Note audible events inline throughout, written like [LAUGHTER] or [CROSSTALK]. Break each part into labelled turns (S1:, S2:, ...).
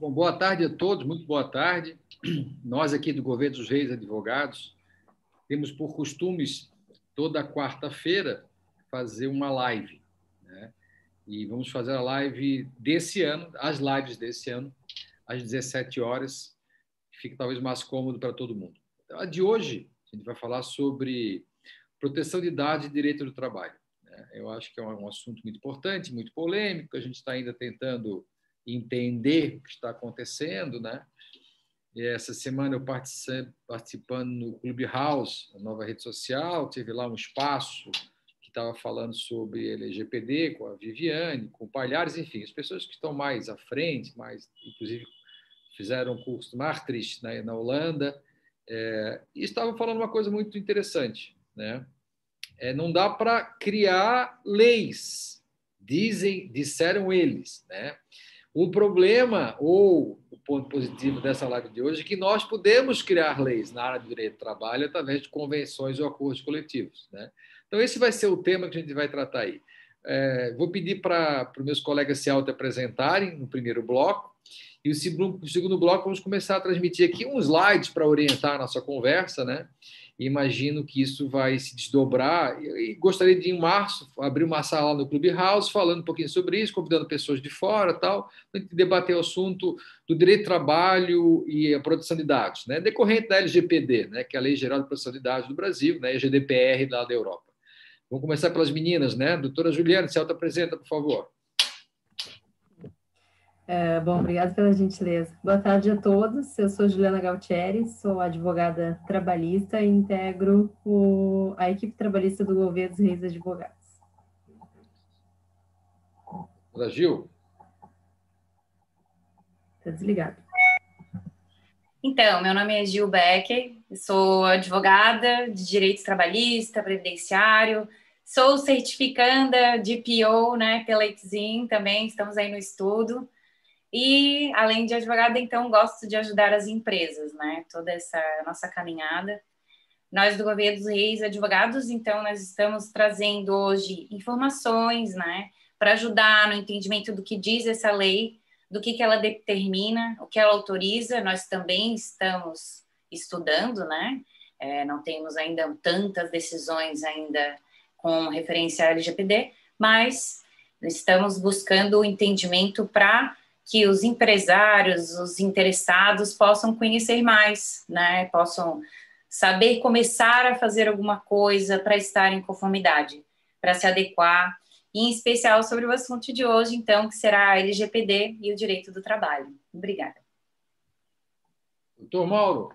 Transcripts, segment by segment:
S1: Bom, boa tarde a todos, muito boa tarde. Nós aqui do Governo dos Reis Advogados temos por costumes toda quarta-feira fazer uma live, né? E vamos fazer a live desse ano, as lives desse ano, às 17 horas, fica talvez mais cômodo para todo mundo. Então, a de hoje, a gente vai falar sobre proteção de dados e direito do trabalho. Né? Eu acho que é um assunto muito importante, muito polêmico, a gente está ainda tentando entender o que está acontecendo, né? E essa semana eu participando no Clubhouse, a nova rede social, tive lá um espaço que estava falando sobre LGPD com a Viviane, com o Palhares, enfim, as pessoas que estão mais à frente, mais, inclusive fizeram um curso Maastricht né, na Holanda, é, e estavam falando uma coisa muito interessante, né? É, não dá para criar leis, dizem, disseram eles, né? O problema, ou o ponto positivo dessa live de hoje, é que nós podemos criar leis na área do direito do trabalho através de convenções ou acordos coletivos. Né? Então, esse vai ser o tema que a gente vai tratar aí. É, vou pedir para os meus colegas se auto-apresentarem no primeiro bloco, e o segundo, o segundo bloco vamos começar a transmitir aqui uns slides para orientar a nossa conversa, né? Imagino que isso vai se desdobrar. E gostaria de, em março, abrir uma sala no Clubhouse falando um pouquinho sobre isso, convidando pessoas de fora tal, para debater o assunto do direito de trabalho e a produção de dados, né? decorrente da LGPD, né? que é a Lei Geral de Proteção de Dados do Brasil, né? e a GDPR lá da Europa. Vamos começar pelas meninas, né? Doutora Juliana, se auto-apresenta, por favor.
S2: É, bom, obrigada pela gentileza. Boa tarde a todos. Eu sou Juliana Galtieri, sou advogada trabalhista e integro o, a equipe trabalhista do Governo dos Reis Advogados.
S1: Brasil.
S2: Está desligado.
S3: Então, meu nome é Gil Becker, sou advogada de direito trabalhista, previdenciário, sou certificanda de PO né, pela Exim também, estamos aí no estudo. E, além de advogada, então, gosto de ajudar as empresas, né? Toda essa nossa caminhada. Nós, do Governo dos Reis Advogados, então, nós estamos trazendo hoje informações, né? Para ajudar no entendimento do que diz essa lei, do que, que ela determina, o que ela autoriza. Nós também estamos estudando, né? É, não temos ainda tantas decisões ainda com referência à LGPD, mas estamos buscando o entendimento para que os empresários, os interessados possam conhecer mais, né? Possam saber começar a fazer alguma coisa para estar em conformidade, para se adequar, em especial sobre o assunto de hoje, então, que será a LGPD e o direito do trabalho. Obrigada.
S1: Doutor Mauro.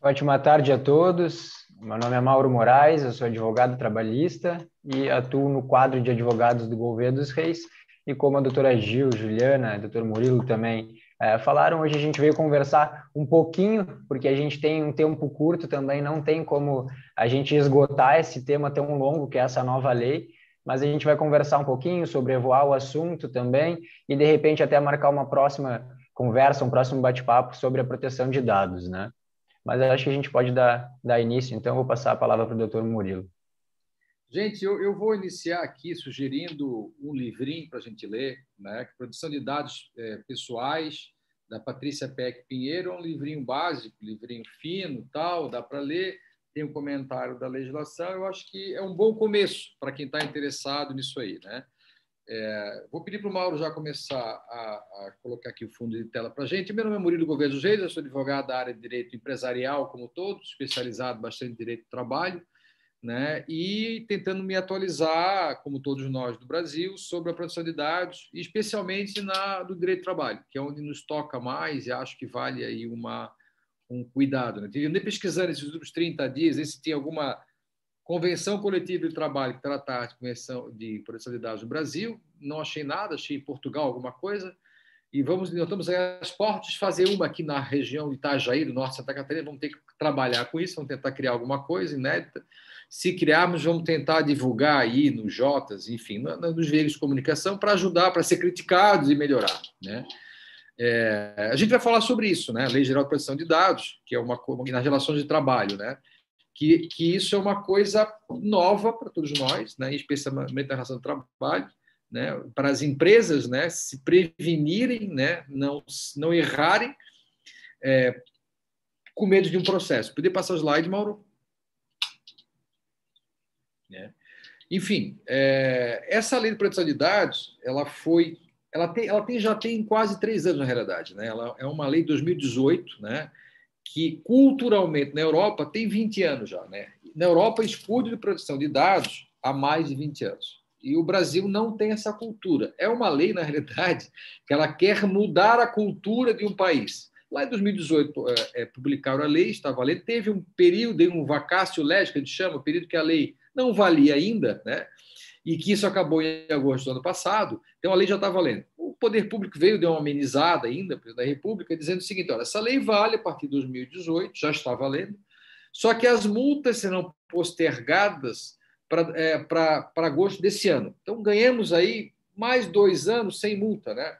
S4: Ótima tarde a todos. Meu nome é Mauro Moraes, eu sou advogado trabalhista e atuo no quadro de advogados do Governo dos Reis e como a doutora Gil, Juliana, doutor Murilo também é, falaram, hoje a gente veio conversar um pouquinho, porque a gente tem um tempo curto também, não tem como a gente esgotar esse tema tão longo que é essa nova lei, mas a gente vai conversar um pouquinho, sobrevoar o assunto também e de repente até marcar uma próxima conversa, um próximo bate-papo sobre a proteção de dados, né? Mas acho que a gente pode dar, dar início, então eu vou passar a palavra para o doutor Murilo.
S1: Gente, eu, eu, vou iniciar aqui sugerindo um livrinho para a gente ler, né? Produção de dados é, pessoais da Patrícia Peck Pinheiro, é um livrinho básico, livrinho fino, tal, dá para ler. Tem um comentário da legislação. Eu acho que é um bom começo para quem está interessado nisso aí, né? É, vou pedir para o Mauro já começar a, a, colocar aqui o fundo de tela para a gente. Meu nome é Murilo Governo dos Reis, eu sou advogado da área de direito empresarial, como todos, especializado bastante em direito do trabalho né? e tentando me atualizar, como todos nós do Brasil, sobre a produção de dados, especialmente na do direito do trabalho, que é onde nos toca mais e acho que vale aí uma, um cuidado. Né? Andei pesquisando esses últimos 30 dias, se tinha alguma convenção coletiva de trabalho que tratasse de convenção de produção de dados no Brasil, não achei nada, achei em Portugal alguma coisa, e vamos, nós estamos às portas de fazer uma aqui na região de Itajaí, do norte de Santa Catarina, vamos ter que trabalhar com isso, vamos tentar criar alguma coisa inédita, se criarmos, vamos tentar divulgar aí nos Jotas, enfim, nos veículos de comunicação, para ajudar, para ser criticados e melhorar. Né? É, a gente vai falar sobre isso, né? Lei Geral de Proteção de Dados, que é uma nas relações de trabalho, né? Que, que isso é uma coisa nova para todos nós, né? especialmente na relação de trabalho, né, para as empresas né, se prevenirem, né, não, não errarem, é, com medo de um processo. Poder passar o slide, Mauro? É. Enfim, é, essa lei de proteção de dados, ela foi, ela tem, ela tem já tem quase três anos na realidade, né? Ela é uma lei de 2018, né? Que culturalmente na Europa tem 20 anos já, né? Na Europa, escudo de proteção de dados há mais de 20 anos. E o Brasil não tem essa cultura. É uma lei, na realidade, que ela quer mudar a cultura de um país. Lá em 2018, é, é, publicaram a lei, estava lendo, teve um período, um vacácio legis, que a gente chama, período que a lei não valia ainda, né? e que isso acabou em agosto do ano passado, então a lei já está valendo. O poder público veio, deu uma amenizada ainda, da República, dizendo o seguinte: olha, essa lei vale a partir de 2018, já está valendo, só que as multas serão postergadas para é, agosto desse ano. Então, ganhamos aí mais dois anos sem multa. Né?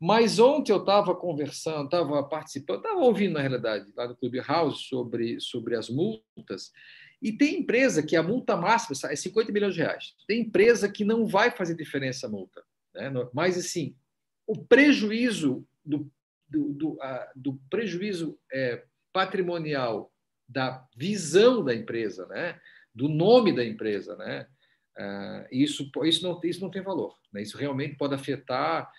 S1: Mas ontem eu estava conversando, estava participando, estava ouvindo, na realidade, lá no Clubhouse sobre, sobre as multas, e tem empresa que a multa máxima é 50 milhões de reais. Tem empresa que não vai fazer diferença a multa. Né? Mas, assim, o prejuízo do, do, do, do prejuízo é, patrimonial da visão da empresa, né? do nome da empresa, né? Uh, isso, isso, não, isso não tem valor. Né? Isso realmente pode afetar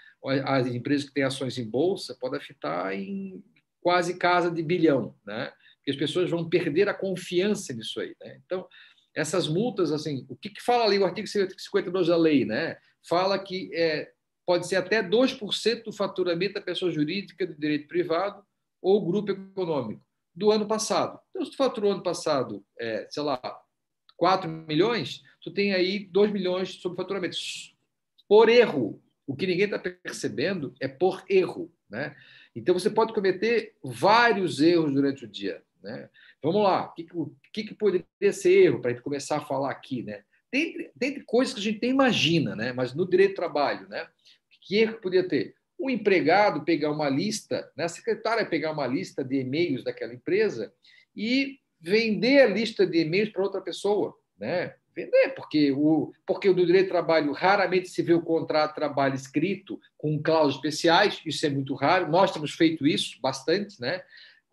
S1: as empresas que têm ações em bolsa, pode afetar em quase casa de bilhão, né? Porque as pessoas vão perder a confiança nisso aí, né? Então, essas multas, assim, o que, que fala ali o artigo 52 da lei, né? Fala que é, pode ser até 2% do faturamento da pessoa jurídica do direito privado ou grupo econômico do ano passado. Então, se tu faturou ano passado, é, sei lá, 4 milhões, tu tem aí 2 milhões sobre faturamento. Por erro. O que ninguém está percebendo é por erro. Né? Então, você pode cometer vários erros durante o dia. Né? Vamos lá, o que, que, que poderia ser erro para a gente começar a falar aqui? Né? Tem, tem coisas que a gente nem imagina, né? mas no direito do trabalho, né? que erro poderia ter? O empregado pegar uma lista, né? a secretária pegar uma lista de e-mails daquela empresa e vender a lista de e-mails para outra pessoa. Né? Vender, porque o, porque o do direito do trabalho raramente se vê o contrato de trabalho escrito com cláusulas especiais, isso é muito raro, nós temos feito isso bastante, né?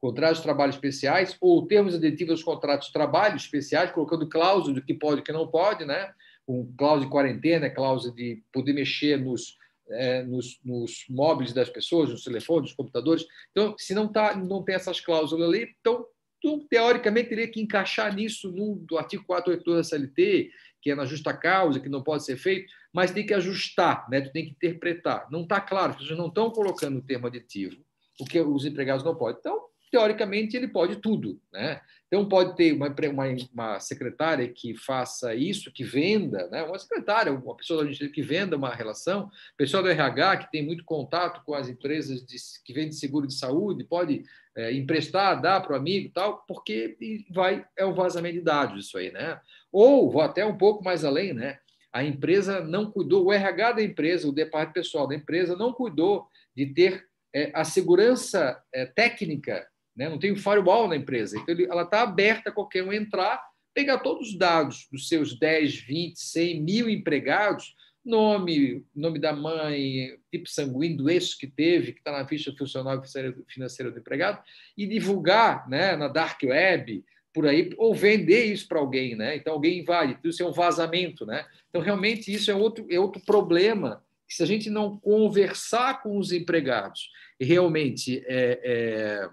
S1: contratos de trabalho especiais, ou termos aditivos aos contratos de trabalho especiais, colocando cláusulas do que pode e o que não pode, né? com cláusula de quarentena, cláusula de poder mexer nos, é, nos, nos, móveis das pessoas, nos telefones, nos computadores. Então, se não, tá, não tem essas cláusulas ali, então tu, teoricamente, teria que encaixar nisso no do artigo 482 da CLT, que é na justa causa, que não pode ser feito, mas tem que ajustar, né? tu tem que interpretar. Não está claro, as pessoas não estão colocando o termo aditivo, o que os empregados não podem. Então, teoricamente, ele pode tudo. Né? Então, pode ter uma, uma, uma, secretária que faça isso, que venda, né? uma secretária, uma pessoa que venda uma relação, pessoal do RH que tem muito contato com as empresas de, que vendem seguro de saúde, pode é, emprestar, dar para o amigo tal, porque vai é o vazamento de dados isso aí, né? Ou vou até um pouco mais além, né? A empresa não cuidou, o RH da empresa, o departamento pessoal da empresa não cuidou de ter é, a segurança é, técnica, né? Não tem o firewall na empresa, então ela está aberta a qualquer um entrar, pegar todos os dados dos seus 10, 20, 100 mil empregados nome, nome da mãe, tipo sanguíneo, doenças que teve, que está na ficha funcional financeira do empregado, e divulgar né, na dark web, por aí, ou vender isso para alguém, né? Então alguém invade, isso é um vazamento, né? Então realmente isso é outro, é outro problema. Se a gente não conversar com os empregados e realmente é, é,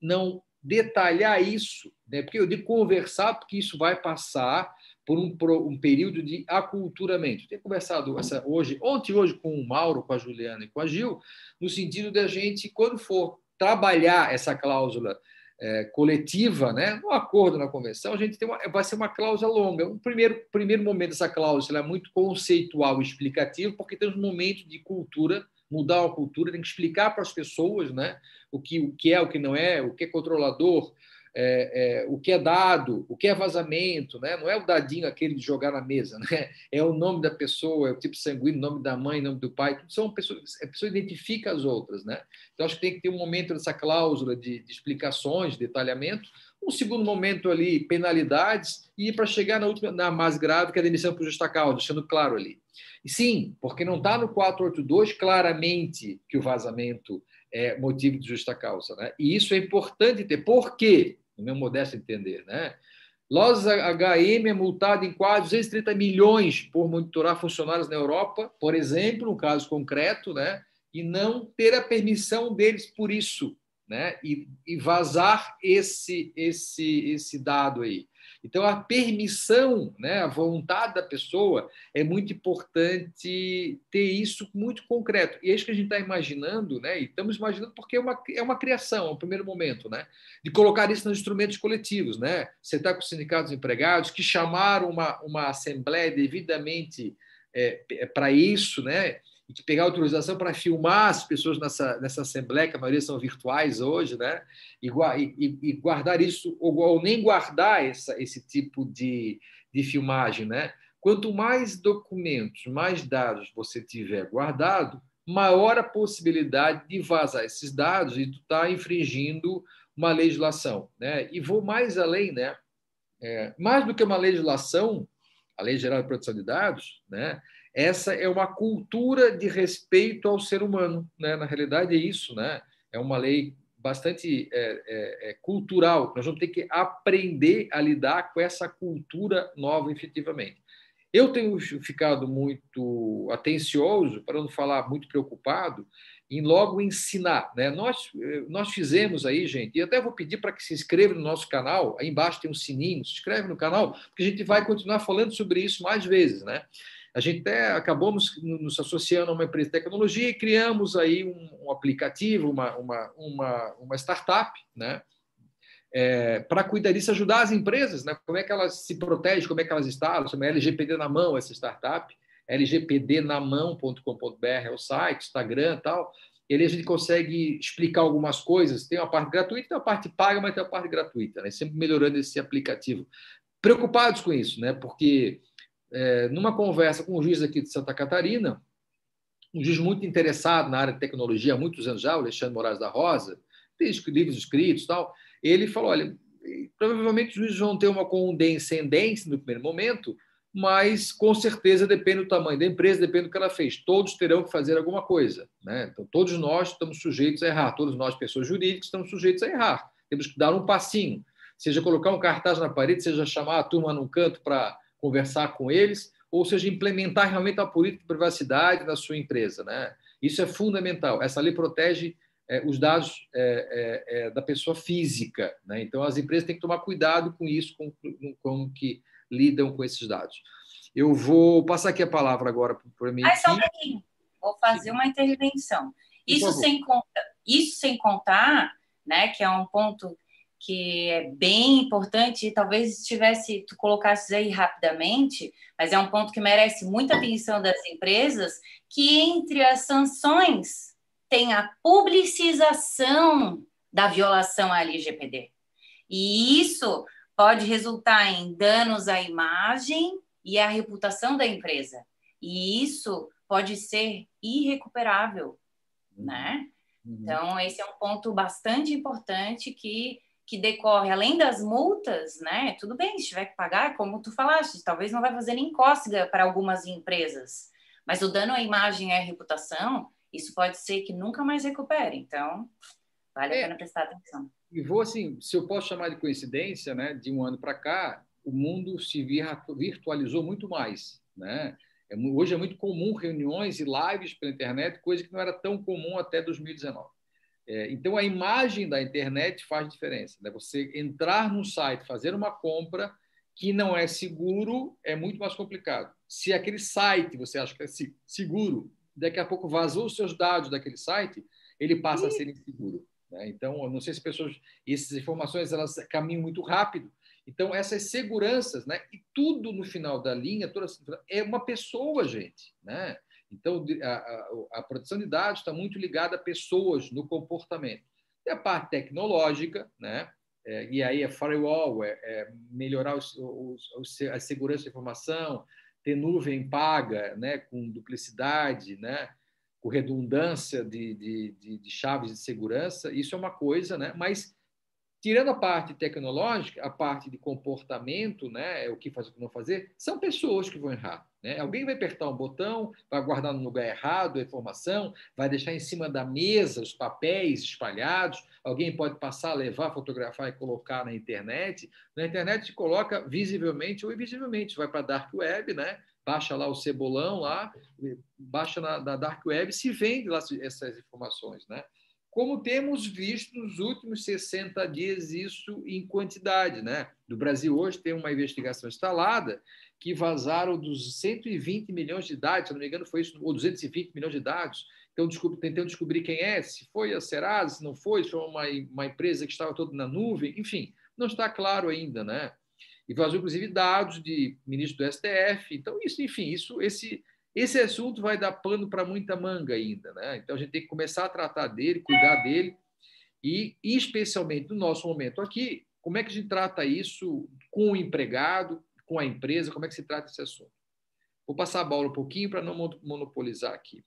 S1: não detalhar isso, né? Porque eu digo conversar porque isso vai passar por um, um período de aculturamento. Tenho conversado essa, hoje, ontem hoje com o Mauro, com a Juliana e com a Gil, no sentido da gente, quando for trabalhar essa cláusula é, coletiva, né, no acordo, na convenção, a gente tem uma, vai ser uma cláusula longa. O primeiro, primeiro momento dessa cláusula é muito conceitual e explicativo, porque tem um momento de cultura, mudar a cultura, tem que explicar para as pessoas né, o, que, o que é, o que não é, o que é controlador, é, é, o que é dado, o que é vazamento, né? não é o dadinho aquele de jogar na mesa, né? [LAUGHS] é o nome da pessoa, é o tipo sanguíneo, nome da mãe, nome do pai, são pessoas, a pessoa identifica as outras. Né? Então, acho que tem que ter um momento dessa cláusula de, de explicações, de detalhamento, Um segundo momento ali, penalidades, e para chegar na última, na mais grave, que é a demissão por justa causa, deixando claro ali. E sim, porque não está no 482 claramente que o vazamento é motivo de justa causa. Né? E isso é importante ter. Por quê? No meu modesto entender. Né? Lojas HM é multado em quase 230 milhões por monitorar funcionários na Europa, por exemplo, no caso concreto, né? e não ter a permissão deles por isso, né? e, e vazar esse, esse, esse dado aí. Então, a permissão, né, a vontade da pessoa, é muito importante ter isso muito concreto. E é isso que a gente está imaginando, né, e estamos imaginando porque é uma, é uma criação, é um primeiro momento, né, de colocar isso nos instrumentos coletivos. Né? Você está com os sindicatos empregados que chamaram uma, uma assembleia devidamente é, é para isso, né? E de pegar autorização para filmar as pessoas nessa, nessa assembleia, que a maioria são virtuais hoje, né? e, e, e guardar isso, ou, ou, nem guardar essa, esse tipo de, de filmagem. Né? Quanto mais documentos, mais dados você tiver guardado, maior a possibilidade de vazar esses dados e tu está infringindo uma legislação. Né? E vou mais além, né? É, mais do que uma legislação, a Lei Geral de Proteção de Dados, né? Essa é uma cultura de respeito ao ser humano. Né? Na realidade, é isso. Né? É uma lei bastante é, é, é, cultural. Nós vamos ter que aprender a lidar com essa cultura nova, efetivamente. Eu tenho ficado muito atencioso, para não falar muito preocupado, em logo ensinar. Né? Nós, nós fizemos aí, gente, e até vou pedir para que se inscreva no nosso canal, aí embaixo tem um sininho, se inscreve no canal, porque a gente vai continuar falando sobre isso mais vezes. Né? A gente até acabamos nos associando a uma empresa de tecnologia e criamos aí um, um aplicativo, uma, uma, uma, uma startup, né? É, para cuidar disso, ajudar as empresas, né? como é que elas se protegem, como é que elas instalam, chama LGPD na mão essa startup, lgpdnamão.com.br é o site, Instagram e tal. Ele a gente consegue explicar algumas coisas, tem uma parte gratuita, tem uma parte paga, mas tem uma parte gratuita, né? sempre melhorando esse aplicativo. Preocupados com isso, né? porque é, numa conversa com um juiz aqui de Santa Catarina, um juiz muito interessado na área de tecnologia há muitos anos já, o Alexandre Moraes da Rosa, tem livros escritos tal, ele falou, olha, provavelmente os juízes vão ter uma condescendência no primeiro momento, mas com certeza depende do tamanho da empresa, depende do que ela fez. Todos terão que fazer alguma coisa. Né? Então, todos nós estamos sujeitos a errar, todos nós, pessoas jurídicas, estamos sujeitos a errar. Temos que dar um passinho, seja colocar um cartaz na parede, seja chamar a turma num canto para conversar com eles, ou seja, implementar realmente a política de privacidade na sua empresa. Né? Isso é fundamental. Essa lei protege é, os dados é, é, é, da pessoa física. Né? Então, as empresas têm que tomar cuidado com isso, com, com que lidam com esses dados. Eu vou passar aqui a palavra agora para mim.
S3: Ah, só um pouquinho. Vou fazer uma intervenção. Isso sem, contar, isso sem contar, né, que é um ponto que é bem importante, e talvez tivesse, tu colocasses aí rapidamente, mas é um ponto que merece muita atenção das empresas, que entre as sanções tem a publicização da violação à LGPD. E isso pode resultar em danos à imagem e à reputação da empresa. E isso pode ser irrecuperável, né? Uhum. Então, esse é um ponto bastante importante que que decorre, além das multas, né? Tudo bem, se tiver que pagar, como tu falaste, talvez não vai fazer nem cócega para algumas empresas, mas o dano à imagem e à reputação, isso pode ser que nunca mais recupere. Então, vale é, a pena prestar atenção.
S1: E vou assim, se eu posso chamar de coincidência, né? De um ano para cá, o mundo se virtualizou muito mais, né? É hoje é muito comum reuniões e lives pela internet, coisa que não era tão comum até 2019. É, então, a imagem da internet faz diferença. Né? Você entrar num site, fazer uma compra que não é seguro, é muito mais complicado. Se aquele site você acha que é seguro, daqui a pouco vazou os seus dados daquele site, ele passa a ser inseguro. Né? Então, eu não sei se pessoas, essas informações elas caminham muito rápido. Então, essas seguranças, né? E tudo no final da linha, toda é uma pessoa, gente, né? Então, a, a, a proteção de dados está muito ligada a pessoas no comportamento. E a parte tecnológica, né? É, e aí é firewall, é, é melhorar os, os, os, a segurança da informação, ter nuvem paga, né? com duplicidade, né? com redundância de, de, de, de chaves de segurança, isso é uma coisa, né? mas Tirando a parte tecnológica, a parte de comportamento, né, o que fazer, o que não fazer, são pessoas que vão errar. Né? Alguém vai apertar um botão, vai guardar no lugar errado a informação, vai deixar em cima da mesa os papéis espalhados, alguém pode passar, levar, fotografar e colocar na internet. Na internet coloca visivelmente ou invisivelmente, vai para a Dark Web, né? baixa lá o cebolão lá, baixa na, na Dark Web, se vende lá essas informações. Né? Como temos visto nos últimos 60 dias isso em quantidade. Né? Do Brasil hoje tem uma investigação instalada que vazaram dos 120 milhões de dados, se não me engano foi isso, ou 220 milhões de dados, então tentando descobrir quem é, se foi a Serasa, se não foi, se foi uma, uma empresa que estava toda na nuvem, enfim, não está claro ainda, né? E vazou, inclusive, dados de ministro do STF. Então, isso, enfim, isso, esse, esse assunto vai dar pano para muita manga ainda, né? Então a gente tem que começar a tratar dele, cuidar dele e, especialmente no nosso momento aqui, como é que a gente trata isso com o empregado, com a empresa, como é que se trata esse assunto? Vou passar a bola um pouquinho para não monopolizar aqui.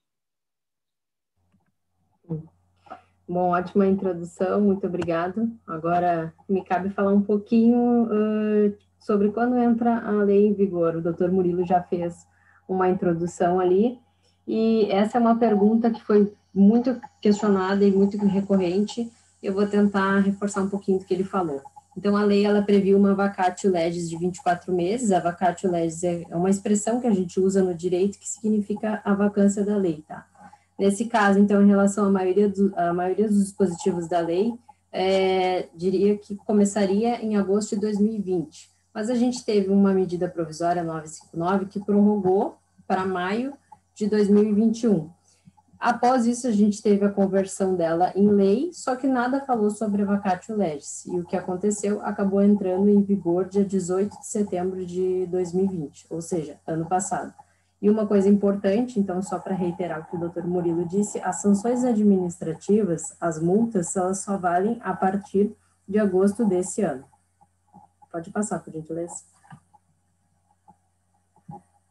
S2: Bom, ótima introdução, muito obrigado. Agora me cabe falar um pouquinho uh, sobre quando entra a lei em vigor. O doutor Murilo já fez uma introdução ali. E essa é uma pergunta que foi muito questionada e muito recorrente. Eu vou tentar reforçar um pouquinho do que ele falou. Então, a lei ela previu uma vacatio legis de 24 meses. A vacatio legis é uma expressão que a gente usa no direito que significa a vacância da lei, tá? Nesse caso, então, em relação à maioria, do, à maioria dos dispositivos da lei, é, diria que começaria em agosto de 2020 mas a gente teve uma medida provisória 959 que prorrogou para maio de 2021. Após isso, a gente teve a conversão dela em lei, só que nada falou sobre a vacatio legis. E o que aconteceu acabou entrando em vigor dia 18 de setembro de 2020, ou seja, ano passado. E uma coisa importante, então, só para reiterar o que o doutor Murilo disse, as sanções administrativas, as multas, elas só valem a partir de agosto desse ano. Pode passar, por gentileza.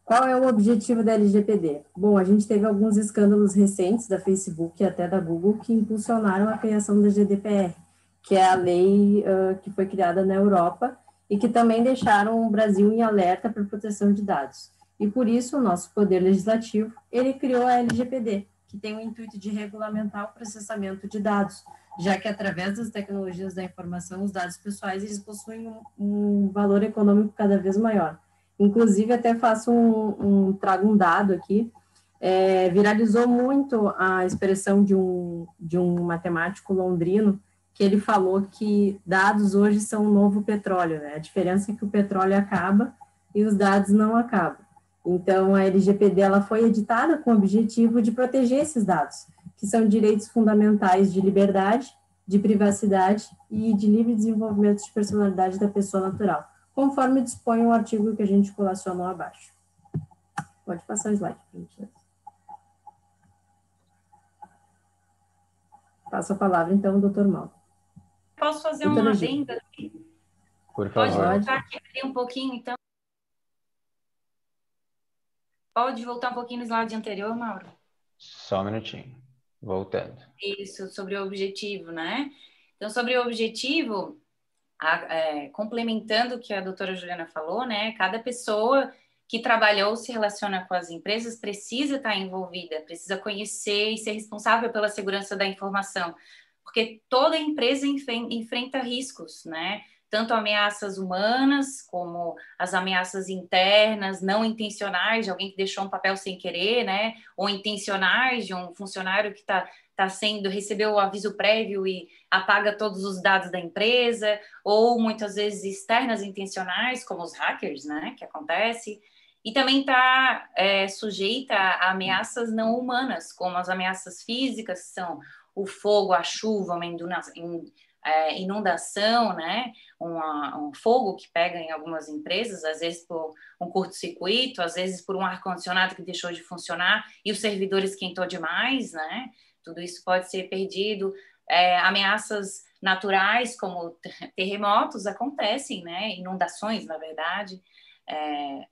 S2: Qual é o objetivo da LGPD? Bom, a gente teve alguns escândalos recentes da Facebook e até da Google que impulsionaram a criação da GDPR, que é a lei uh, que foi criada na Europa e que também deixaram o Brasil em alerta para proteção de dados. E por isso o nosso poder legislativo, ele criou a LGPD, que tem o intuito de regulamentar o processamento de dados, já que através das tecnologias da informação, os dados pessoais eles possuem um, um valor econômico cada vez maior. Inclusive, até faço um, um trago um dado aqui, é, viralizou muito a expressão de um, de um matemático londrino, que ele falou que dados hoje são o novo petróleo, né? A diferença é que o petróleo acaba e os dados não acabam. Então, a LGPD ela foi editada com o objetivo de proteger esses dados que são direitos fundamentais de liberdade, de privacidade e de livre desenvolvimento de personalidade da pessoa natural, conforme dispõe o artigo que a gente colacionou abaixo. Pode passar o slide, gente. Passo a palavra, então, ao doutor Mal.
S3: Posso fazer doutor uma adenda aqui?
S4: Por favor.
S3: Pode voltar aqui um pouquinho, então? Pode voltar um pouquinho no slide anterior, Mauro?
S4: Só um minutinho. Voltando.
S3: Isso, sobre o objetivo, né? Então, sobre o objetivo, a, é, complementando o que a doutora Juliana falou, né? Cada pessoa que trabalhou se relaciona com as empresas precisa estar envolvida, precisa conhecer e ser responsável pela segurança da informação, porque toda empresa enfrenta riscos, né? Tanto ameaças humanas como as ameaças internas, não intencionais, de alguém que deixou um papel sem querer, né? Ou intencionais, de um funcionário que está tá sendo, recebeu o aviso prévio e apaga todos os dados da empresa, ou muitas vezes externas intencionais, como os hackers, né? Que acontece. E também está é, sujeita a ameaças não humanas, como as ameaças físicas, que são o fogo, a chuva, uma é, inundação, né? Uma, um fogo que pega em algumas empresas, às vezes por um curto-circuito, às vezes por um ar-condicionado que deixou de funcionar e o servidor esquentou demais, né? Tudo isso pode ser perdido. É, ameaças naturais, como terremotos, acontecem, né? Inundações, na verdade. É,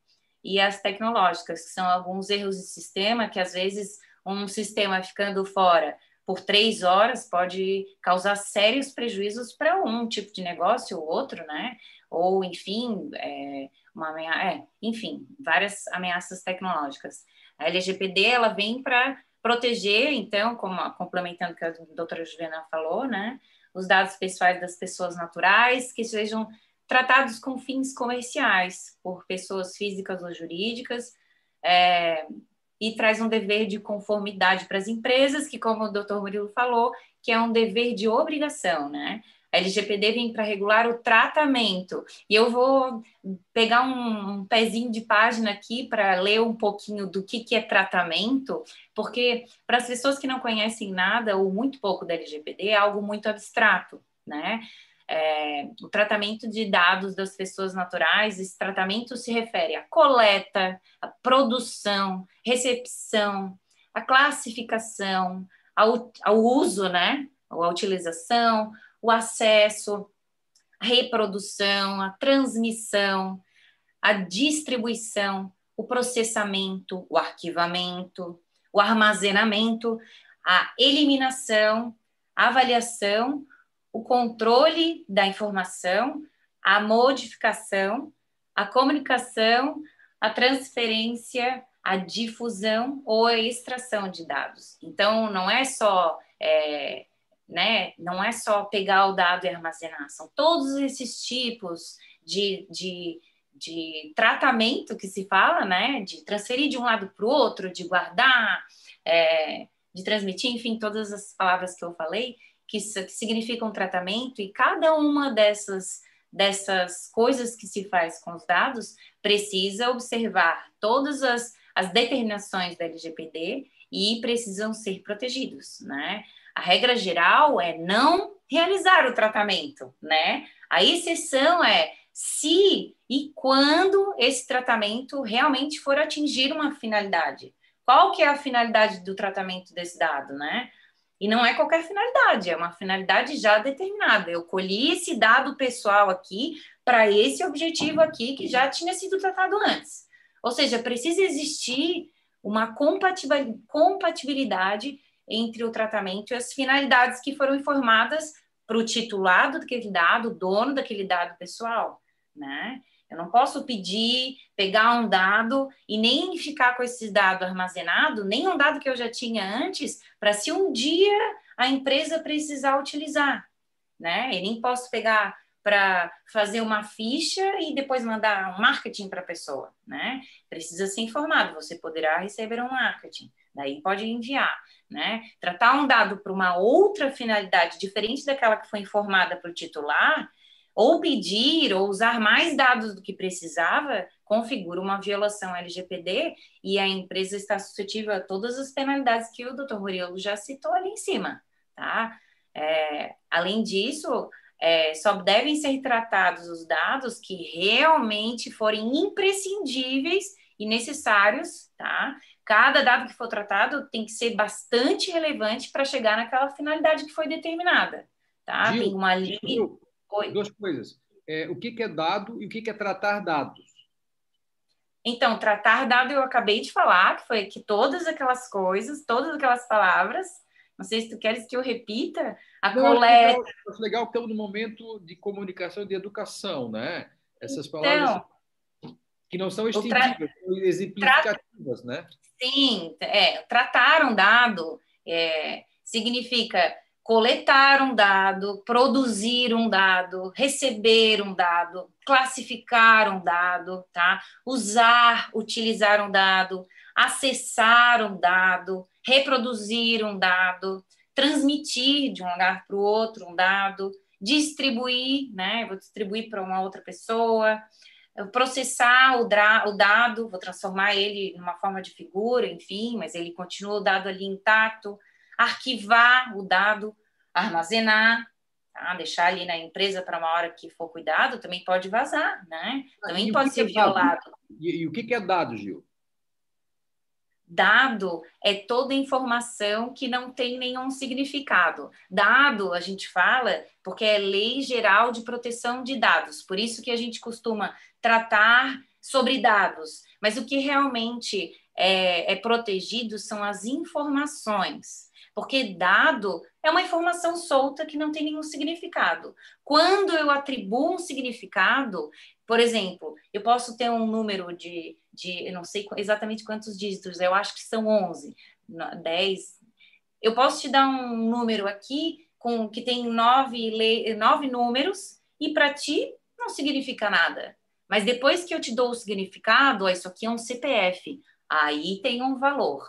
S3: e as tecnológicas, que são alguns erros de sistema que às vezes um sistema ficando fora por três horas pode causar sérios prejuízos para um tipo de negócio ou outro, né? Ou, enfim, é, uma ameaça, é, enfim, várias ameaças tecnológicas. A LGPD ela vem para proteger, então, como complementando o que a doutora Juliana falou, né? Os dados pessoais das pessoas naturais que sejam tratados com fins comerciais por pessoas físicas ou jurídicas, é, e traz um dever de conformidade para as empresas, que, como o doutor Murilo falou, que é um dever de obrigação, né? A LGPD vem para regular o tratamento. E eu vou pegar um, um pezinho de página aqui para ler um pouquinho do que, que é tratamento, porque para as pessoas que não conhecem nada ou muito pouco da LGPD, é algo muito abstrato, né? É, o tratamento de dados das pessoas naturais, esse tratamento se refere à coleta, à produção, recepção, à classificação, ao, ao uso, né? A utilização, o acesso, a reprodução, a transmissão, a distribuição, o processamento, o arquivamento, o armazenamento, a eliminação, a avaliação o controle da informação, a modificação, a comunicação, a transferência, a difusão ou a extração de dados. Então, não é só é, né, não é só pegar o dado e armazenar, são todos esses tipos de, de, de tratamento que se fala, né, de transferir de um lado para o outro, de guardar, é, de transmitir, enfim, todas as palavras que eu falei, que, que significam tratamento, e cada uma dessas, dessas coisas que se faz com os dados precisa observar todas as, as determinações da LGPD e precisam ser protegidos, né? A regra geral é não realizar o tratamento, né? A exceção é se e quando esse tratamento realmente for atingir uma finalidade. Qual que é a finalidade do tratamento desse dado, né? E não é qualquer finalidade, é uma finalidade já determinada. Eu colhi esse dado pessoal aqui para esse objetivo aqui que já tinha sido tratado antes. Ou seja, precisa existir uma compatibilidade entre o tratamento e as finalidades que foram informadas para o titulado daquele dado, o dono daquele dado pessoal, né? Eu não posso pedir, pegar um dado e nem ficar com esse dado armazenado, nem um dado que eu já tinha antes, para se um dia a empresa precisar utilizar, né? Eu nem posso pegar para fazer uma ficha e depois mandar um marketing para a pessoa, né? Precisa ser informado, você poderá receber um marketing, daí pode enviar, né? Tratar um dado para uma outra finalidade diferente daquela que foi informada para o titular, ou pedir ou usar mais dados do que precisava, configura uma violação LGPD e a empresa está suscetível a todas as penalidades que o doutor Murilo já citou ali em cima, tá? É, além disso, é, só devem ser tratados os dados que realmente forem imprescindíveis e necessários, tá? Cada dado que for tratado tem que ser bastante relevante para chegar naquela finalidade que foi determinada, tá?
S1: Gil,
S3: tem uma linha
S1: Oi. Duas coisas. É, o que, que é dado e o que, que é tratar dados?
S3: Então, tratar dado eu acabei de falar, que foi que todas aquelas coisas, todas aquelas palavras, não sei se tu queres que eu repita, a não, coleta...
S1: Acho legal, acho legal que estamos no momento de comunicação e de educação, né? Essas então, palavras que não são extintivas, tra... são exemplificativas, tra... né?
S3: Sim, é, tratar um dado é, significa coletar um dado, produzir um dado, receber um dado, classificar um dado, tá? Usar, utilizar um dado, acessar um dado, reproduzir um dado, transmitir de um lugar para o outro um dado, distribuir, né? Vou distribuir para uma outra pessoa, processar o, o dado, vou transformar ele numa forma de figura, enfim, mas ele continua o dado ali intacto arquivar o dado, armazenar, tá? deixar ali na empresa para uma hora que for cuidado, também pode vazar, né? Ah, também pode ser é violado.
S1: E, e, o que é dado, Gil?
S3: Dado é toda informação que não tem nenhum significado. Dado, a gente fala, porque é lei geral de proteção de dados, por isso que a gente costuma tratar sobre dados, mas o que realmente é, é protegido são as informações Porque dado é uma informação solta que não tem nenhum significado. Quando eu atribuo um significado, por exemplo, eu posso ter um número de, de eu não sei exatamente quantos dígitos, eu acho que são 11, 10. Eu posso te dar um número aqui com que tem nove, nove números e para ti não significa nada. Mas depois que eu te dou o significado, ó, isso aqui é um CPF, aí tem um valor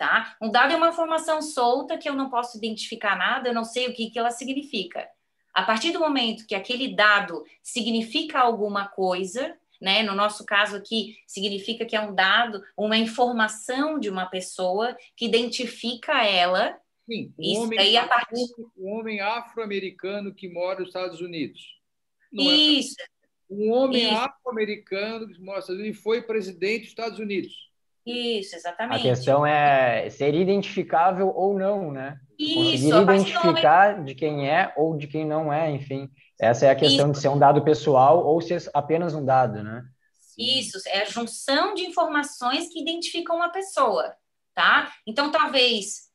S3: tá? Um dado é uma informação solta que eu não posso identificar nada, eu não sei o que, que ela significa. A partir do momento que aquele dado significa alguma coisa, né? No nosso caso aqui, significa que é um dado, uma informação de uma pessoa que identifica ela.
S1: Sim, um Isso homem, aí a partir... um homem afro-americano que mora nos Estados Unidos.
S3: Não é Isso. É...
S1: Um homem afro-americano que mora nos Estados Unidos e foi presidente dos Estados Unidos.
S3: Isso, exatamente.
S4: A questão é ser identificável ou não, né? Isso, Conseguir identificar momento... de quem é ou de quem não é, enfim. Essa é a questão Isso. de ser um dado pessoal ou ser apenas um dado, né?
S3: Isso, é a junção de informações que identificam uma pessoa, tá? Então, talvez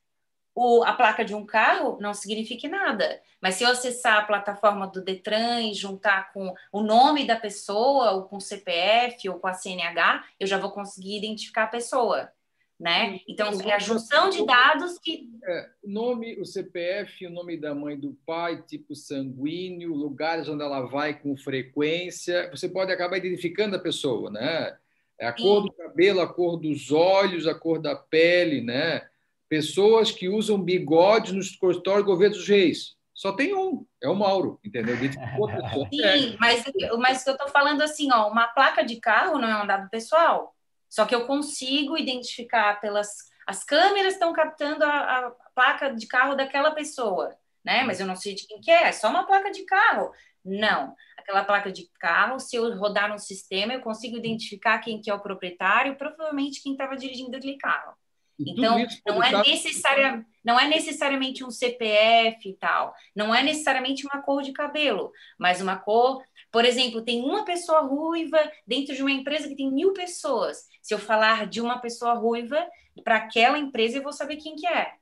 S3: o, a placa de um carro não signifique nada. Mas se eu acessar a plataforma do Detran e juntar com o nome da pessoa, ou com o CPF, ou com a CNH, eu já vou conseguir identificar a pessoa. Né? Então, é a junção de dados que.
S1: É, nome, o CPF, o nome da mãe do pai, tipo sanguíneo, lugares onde ela vai com frequência. Você pode acabar identificando a pessoa, né? É a cor Sim. do cabelo, a cor dos olhos, a cor da pele, né? Pessoas que usam bigode no escritório governo dos reis. Só tem um, é o Mauro, entendeu? [LAUGHS]
S3: Sim, mas, mas que eu estou falando assim, ó, uma placa de carro não é um dado pessoal. Só que eu consigo identificar pelas. As câmeras estão captando a, a placa de carro daquela pessoa, né? Mas eu não sei de quem que é, é só uma placa de carro. Não, aquela placa de carro, se eu rodar no sistema, eu consigo identificar quem que é o proprietário, provavelmente quem estava dirigindo aquele carro. Então, não é, necessária, não é necessariamente um CPF e tal, não é necessariamente uma cor de cabelo, mas uma cor. Por exemplo, tem uma pessoa ruiva dentro de uma empresa que tem mil pessoas. Se eu falar de uma pessoa ruiva, para aquela empresa eu vou saber quem que é.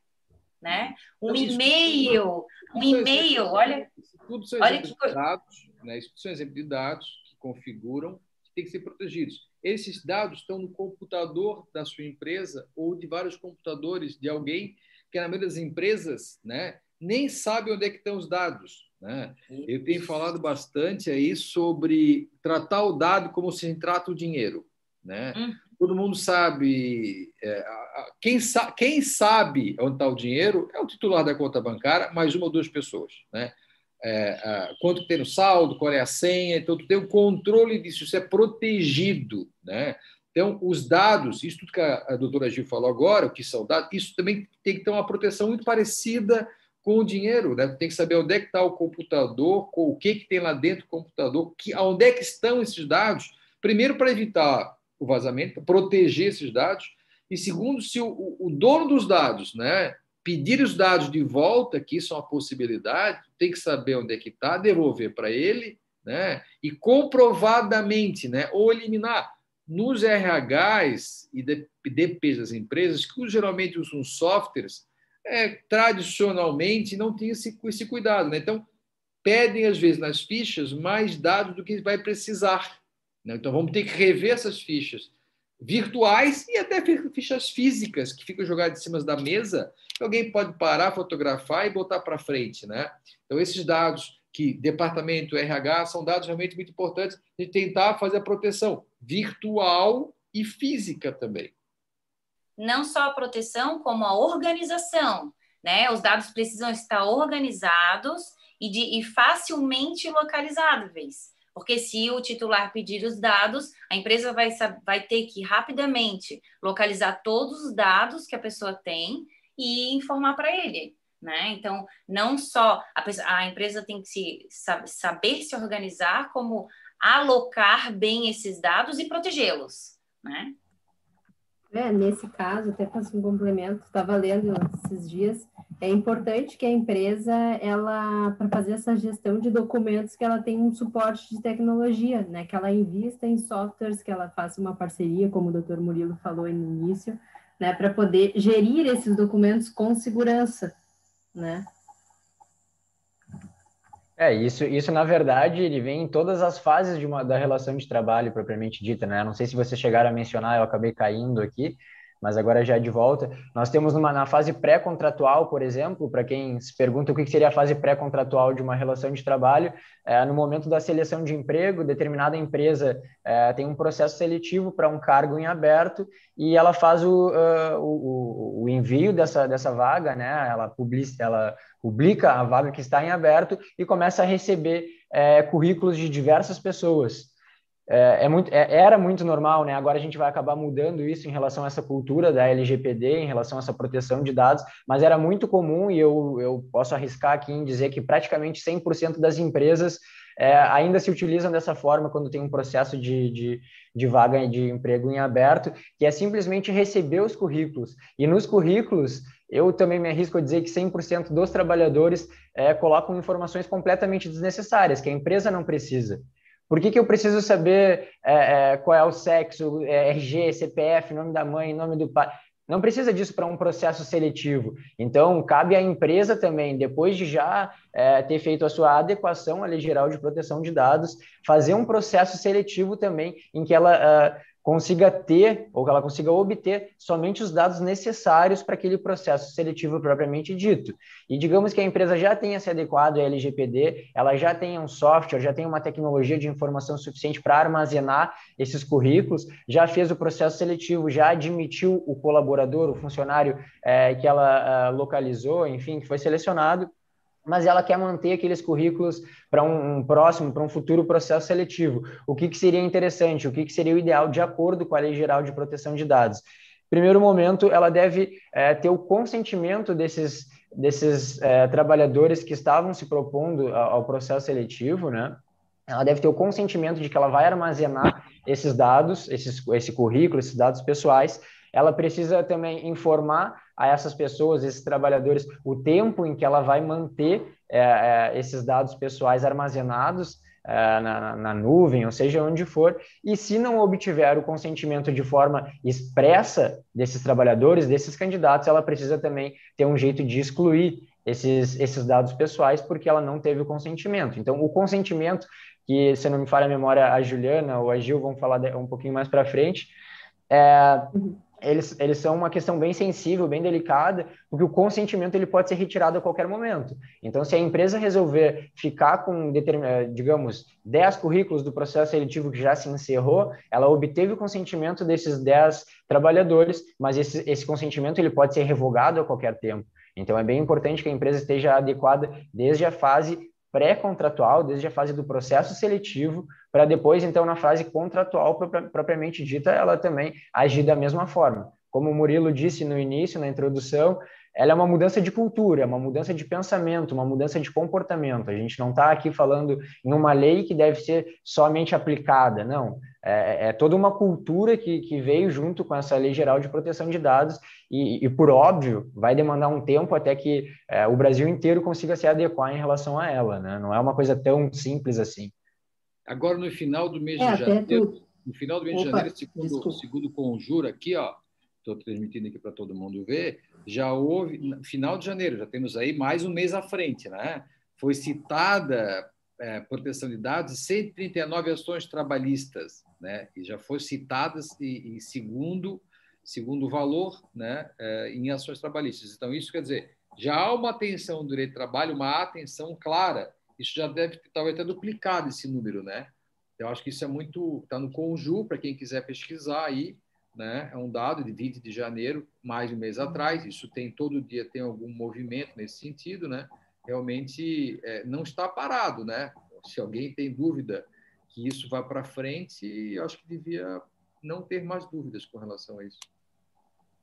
S3: Né? Um e-mail, um e-mail, olha.
S1: Tudo são olha que... de dados, né? Isso são exemplos de dados que configuram que têm que ser protegidos. Esses dados estão no computador da sua empresa ou de vários computadores de alguém que, na maioria das empresas, né, nem sabe onde é que estão os dados. Né? Eu tenho falado bastante aí sobre tratar o dado como se trata o dinheiro. Né? Hum. Todo mundo sabe, é, quem, sa quem sabe onde está o dinheiro é o titular da conta bancária, mais uma ou duas pessoas. Né? É, quanto tem no saldo, qual é a senha, então tu tem o controle disso, isso é protegido, né? Então, os dados, isso tudo que a, doutora Gil falou agora, o que são dados, isso também tem que ter uma proteção muito parecida com o dinheiro, né? Tem que saber onde é que está o computador, o que, que tem lá dentro do computador, que, onde é que estão esses dados, primeiro para evitar o vazamento, proteger esses dados, e segundo, se o, o dono dos dados, né, pedir os dados de volta, que isso é uma possibilidade, tem que saber onde é que está, devolver para ele, né? E comprovadamente, né? Ou eliminar nos RHs e DPs das empresas, que geralmente usam softwares, é, tradicionalmente não tem esse, esse cuidado, né? Então pedem às vezes nas fichas mais dados do que vai precisar. Né? Então vamos ter que rever essas fichas virtuais e até fichas físicas que ficam jogadas em cima da mesa, alguém pode parar, fotografar e botar para frente, né? Então esses dados que departamento RH são dados realmente muito importantes de tentar fazer a proteção virtual e física também.
S3: Não só a proteção, como a organização, né? Os dados precisam estar organizados e, de, e facilmente localizáveis. Porque se o titular pedir os dados, a empresa vai, vai ter que rapidamente localizar todos os dados que a pessoa tem e informar para ele. Né? Então, não só a, a empresa tem que se, saber se organizar, como alocar bem esses dados e protegê-los. Né?
S2: É, nesse caso, até faço um complemento, estava lendo esses dias, é importante que a empresa, ela, para fazer essa gestão de documentos, que ela tenha um suporte de tecnologia, né? Que ela invista em softwares, que ela faça uma parceria, como o doutor Murilo falou no início, né, para poder gerir esses documentos com segurança, né?
S4: É, isso, isso na verdade, ele vem em todas as fases de uma, da relação de trabalho propriamente dita, né? Não sei se vocês chegaram a mencionar, eu acabei caindo aqui, mas agora já de volta. Nós temos numa, na fase pré-contratual, por exemplo, para quem se pergunta o que seria a fase pré-contratual de uma relação de trabalho, é, no momento da seleção de emprego, determinada empresa é, tem um processo seletivo para um cargo em aberto e ela faz o, uh, o, o, envio dessa, dessa vaga, né? ela, publica, ela publica a vaga que está em aberto e começa a receber é, currículos de diversas pessoas é, é muito, é, era muito normal, né? Agora a gente vai acabar mudando isso em relação a essa cultura da LGPD, em relação a essa proteção de dados, mas era muito comum e eu, eu posso arriscar aqui em dizer que praticamente 100% das empresas é, ainda se utilizam dessa forma quando tem um processo de, de, de, vaga de emprego em aberto, que é simplesmente receber os currículos. E nos currículos, eu também me arrisco a dizer que 100% dos trabalhadores é, colocam informações completamente desnecessárias, que a empresa não precisa. Por que, que eu preciso saber é, é, qual é o sexo, é, RG, CPF, nome da mãe, nome do pai? Não precisa disso para um processo seletivo. Então, cabe à empresa também, depois de já é, ter feito a sua adequação à Lei Geral de Proteção de Dados, fazer um processo seletivo também, em que ela uh, consiga ter ou que ela consiga obter somente os dados necessários para aquele processo seletivo propriamente dito. E digamos que a empresa já tenha se adequado à LGPD, ela já tenha um software, já tem uma tecnologia de informação suficiente para armazenar esses currículos, já fez o processo seletivo, já admitiu o colaborador, o funcionário é, que ela uh, localizou, enfim, que foi selecionado, mas ela quer manter aqueles currículos para um, um, próximo, para um futuro processo seletivo. O que, que seria interessante, o que, que seria o ideal de acordo com a Lei Geral de Proteção de Dados? Primeiro momento, ela deve é, ter o consentimento desses, desses é, trabalhadores que estavam se propondo ao, processo seletivo, né? Ela deve ter o consentimento de que ela vai armazenar esses dados, esses, esse currículo, esses dados pessoais. Ela precisa também informar a essas pessoas, esses trabalhadores, o tempo em que ela vai manter é, é, esses dados pessoais armazenados é, na, na, nuvem, ou seja, onde for, e se não obtiver o consentimento de forma expressa desses trabalhadores, desses candidatos, ela precisa também ter um jeito de excluir esses, esses dados pessoais porque ela não teve o consentimento. Então, o consentimento, que se não me falha a memória, a Juliana ou a Gil vão falar um pouquinho mais para frente, é, uhum eles, eles são uma questão bem sensível, bem delicada, porque o consentimento ele pode ser retirado a qualquer momento. Então, se a empresa resolver ficar com, eh, digamos, 10 currículos do processo seletivo que já se encerrou, ela obteve o consentimento desses 10 trabalhadores, mas esse, esse consentimento ele pode ser revogado a qualquer tempo. Então, é bem importante que a empresa esteja adequada desde a fase pré-contratual, desde a fase do processo seletivo, para depois, então, na fase contratual propriamente dita, ela também agir da mesma forma. Como o Murilo disse no início, na introdução, ela é uma mudança de cultura, é uma mudança de pensamento, uma mudança de comportamento. A gente não está aqui falando em uma lei que deve ser somente aplicada, não. É, é, toda uma cultura que, que veio junto com essa Lei Geral de Proteção de Dados e, e por óbvio, vai demandar um tempo até que é, o Brasil inteiro consiga se adequar em relação a ela, né? Não é uma coisa tão simples assim.
S1: Agora, no final do mês é, de janeiro, no final do mês Opa, de janeiro, segundo, segundo Conjura aqui, ó, estou transmitindo aqui para todo mundo ver, já houve, final de janeiro, já temos aí mais um mês à frente, né? Foi citada é, proteção de dados 139 ações trabalhistas, né? E já foram citadas e, e segundo segundo valor, né? É, em ações trabalhistas. Então isso quer dizer já há uma atenção do direito do trabalho, uma atenção clara. Isso já deve talvez ter duplicado esse número, né? Eu acho que isso é muito está no Conju para quem quiser pesquisar aí né? É um dado de 20 de janeiro, mais de um mês atrás. Isso tem todo dia tem algum movimento nesse sentido, né? Realmente é, não está parado, né? Se alguém tem dúvida que isso vai para frente, eu acho que devia não ter mais dúvidas com relação a isso.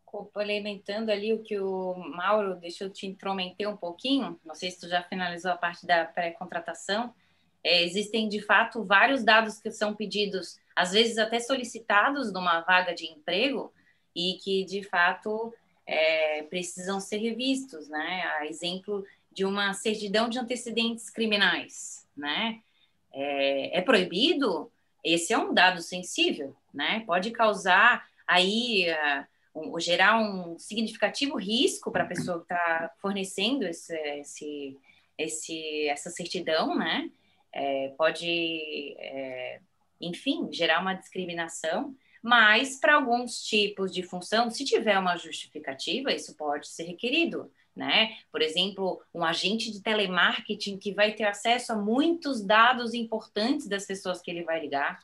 S3: Complementando ali o que o Mauro, deixa eu te intrometer um pouquinho, não sei se tu já finalizou a parte da pré-contratação, é, existem de fato vários dados que são pedidos às vezes até solicitados numa vaga de emprego e que de fato é, precisam ser revistos, né? A exemplo de uma certidão de antecedentes criminais, né? É, é proibido? Esse é um dado sensível, né? Pode causar aí uh, um, gerar um significativo risco para a pessoa que está fornecendo esse, esse, esse, essa certidão, né? É, pode, é, enfim, gerar uma discriminação, mas para alguns tipos de função, se tiver uma justificativa, isso pode ser requerido. Né? Por exemplo, um agente de telemarketing que vai ter acesso a muitos dados importantes das pessoas que ele vai ligar.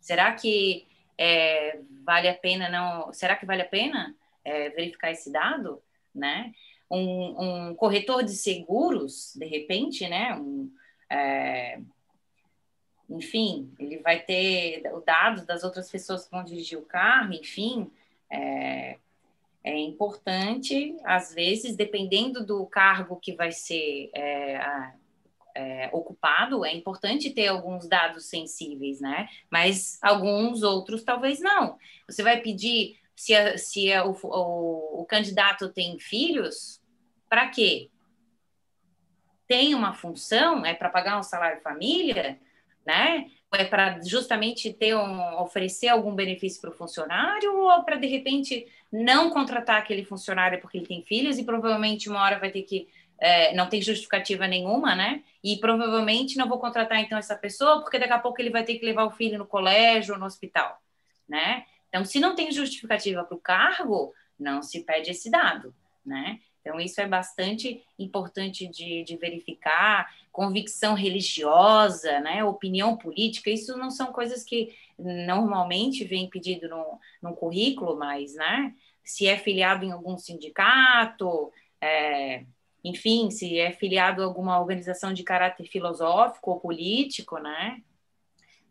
S3: Será que é, vale a pena não? Será que vale a pena é, verificar esse dado, né? Um, um, corretor de seguros, de repente, né? Um, é, enfim, ele vai ter o dado das outras pessoas que vão dirigir o carro, enfim, é, é importante, às vezes, dependendo do cargo que vai ser é, é, ocupado, é importante ter alguns dados sensíveis, né? Mas alguns outros talvez não. Você vai pedir se, a, se a, o, o, o candidato tem filhos, para quê? Tem uma função? É para pagar um salário família? Né? é para justamente ter um, oferecer algum benefício para o funcionário ou para de repente não contratar aquele funcionário porque ele tem filhos e provavelmente uma hora vai ter que é, não tem justificativa nenhuma, né? E provavelmente não vou contratar então essa pessoa porque daqui a pouco ele vai ter que levar o filho no colégio ou no hospital, né? Então, se não tem justificativa para o cargo, não se pede esse dado, né? Então, isso é bastante importante de, de, verificar. Convicção religiosa, né? opinião política, isso não são coisas que normalmente vem pedido no, no currículo, mas né? se é filiado em algum sindicato, é, enfim, se é filiado a alguma organização de caráter filosófico ou político, né?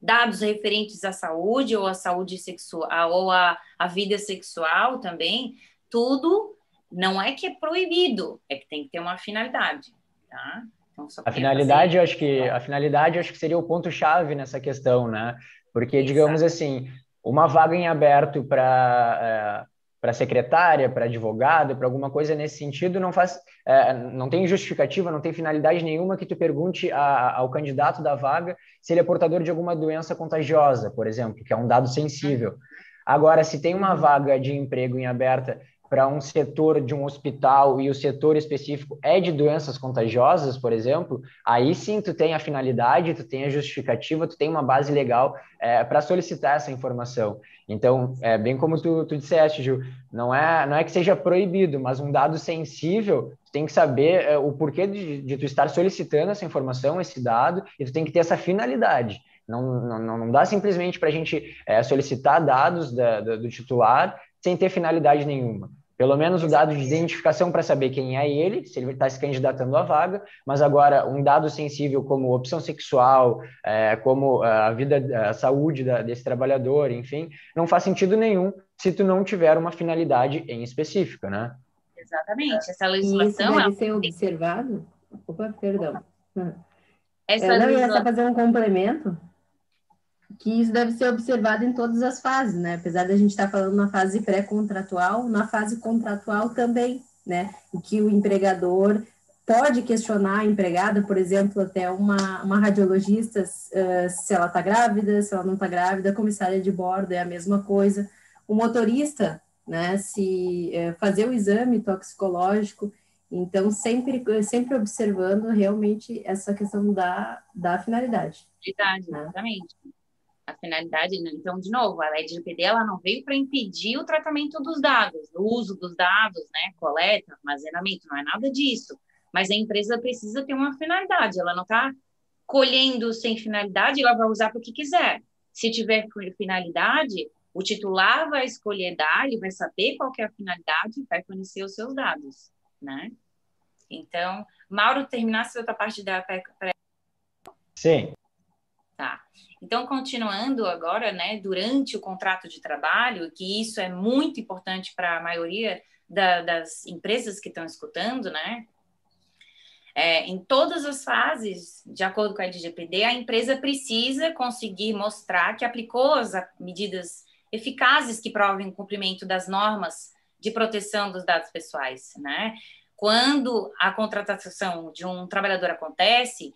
S3: dados referentes à saúde ou à saúde sexual ou à, à vida sexual também, tudo não é que é proibido, é que tem que ter uma finalidade, tá?
S4: Então, a finalidade, eu acho que a finalidade, acho que seria o ponto chave nessa questão, né? Porque Exato. digamos assim, uma vaga em aberto para é, para secretária, para advogado, para alguma coisa nesse sentido, não faz, é, não tem justificativa, não tem finalidade nenhuma que tu pergunte a, ao candidato da vaga se ele é portador de alguma doença contagiosa, por exemplo, que é um dado sensível. Agora, se tem uma vaga de emprego em aberta para um setor de um hospital e o setor específico é de doenças contagiosas, por exemplo, aí sim tu tem a finalidade, tu tem a justificativa, tu tem uma base legal é, para solicitar essa informação. Então, é bem como tu, tu disseste, Gil, não é, não é que seja proibido, mas um dado sensível, tu tem que saber é, o porquê de, de tu estar solicitando essa informação, esse dado, e tu tem que ter essa finalidade. Não, não, não dá simplesmente para a gente é, solicitar dados da, da, do titular sem ter finalidade nenhuma pelo menos o dado de identificação para saber quem é ele, se ele está se candidatando à vaga, mas agora um dado sensível como opção sexual, é, como a vida, a saúde da, desse trabalhador, enfim, não faz sentido nenhum se tu não tiver uma finalidade em específica, né?
S3: Exatamente. Essa legislação...
S2: E isso deve ser observado? Opa, perdão. Essa é, não, legislação... ia fazer um complemento que isso deve ser observado em todas as fases, né? Apesar da gente estar falando na fase pré-contratual, na fase contratual também, né? Em que o empregador pode questionar a empregada, por exemplo, até uma, uma radiologista, uh, se ela está grávida, se ela não está grávida, a comissária de bordo é a mesma coisa. O motorista, né? Se uh, fazer o exame toxicológico, então sempre, sempre observando realmente essa questão da, da finalidade.
S3: Finalidade, né? exatamente a finalidade, né? então, de novo, a LGPD ela não veio para impedir o tratamento dos dados, o uso dos dados, né, coleta, armazenamento, não é nada disso, mas a empresa precisa ter uma finalidade, ela não está colhendo sem finalidade, ela vai usar para o que quiser. Se tiver finalidade, o titular vai escolher dar, ele vai saber qual é a finalidade e vai fornecer os seus dados, né? Então, Mauro, terminasse outra parte da...
S4: Sim.
S3: Tá. Então, continuando agora, né, durante o contrato de trabalho, que isso é muito importante para a maioria da, das empresas que estão escutando, né? É, em todas as fases, de acordo com a LGPD, a empresa precisa conseguir mostrar que aplicou as medidas eficazes que provem o cumprimento das normas de proteção dos dados pessoais, né? Quando a contratação de um trabalhador acontece,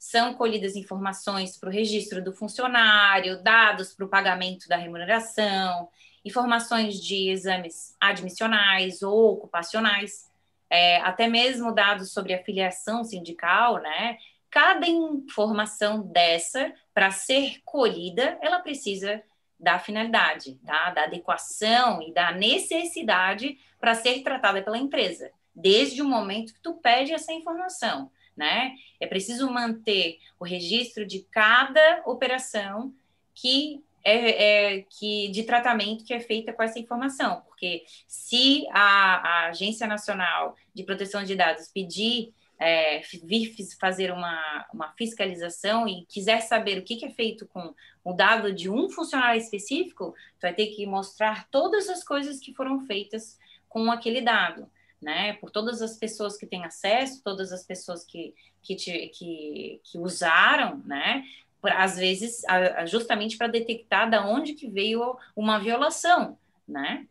S3: são colhidas informações para o registro do funcionário, dados para o pagamento da remuneração, informações de exames admissionais ou ocupacionais, é, até mesmo dados sobre a filiação sindical, né? Cada informação dessa, para ser colhida, ela precisa da finalidade, tá? Da adequação e da necessidade para ser tratada pela empresa, desde o momento que tu pede essa informação, né? É preciso manter o registro de cada operação que é, é, que de tratamento que é feita com essa informação, porque se a, a Agência Nacional de Proteção de Dados pedir é, vir fazer uma, uma fiscalização e quiser saber o que, que, é feito com o dado de um funcionário específico, tu vai ter que mostrar todas as coisas que foram feitas com aquele dado, né? Por todas as pessoas que têm acesso, todas as pessoas que, que, te, que, que usaram, né? Às vezes, justamente para detectar da onde que veio uma violação, né?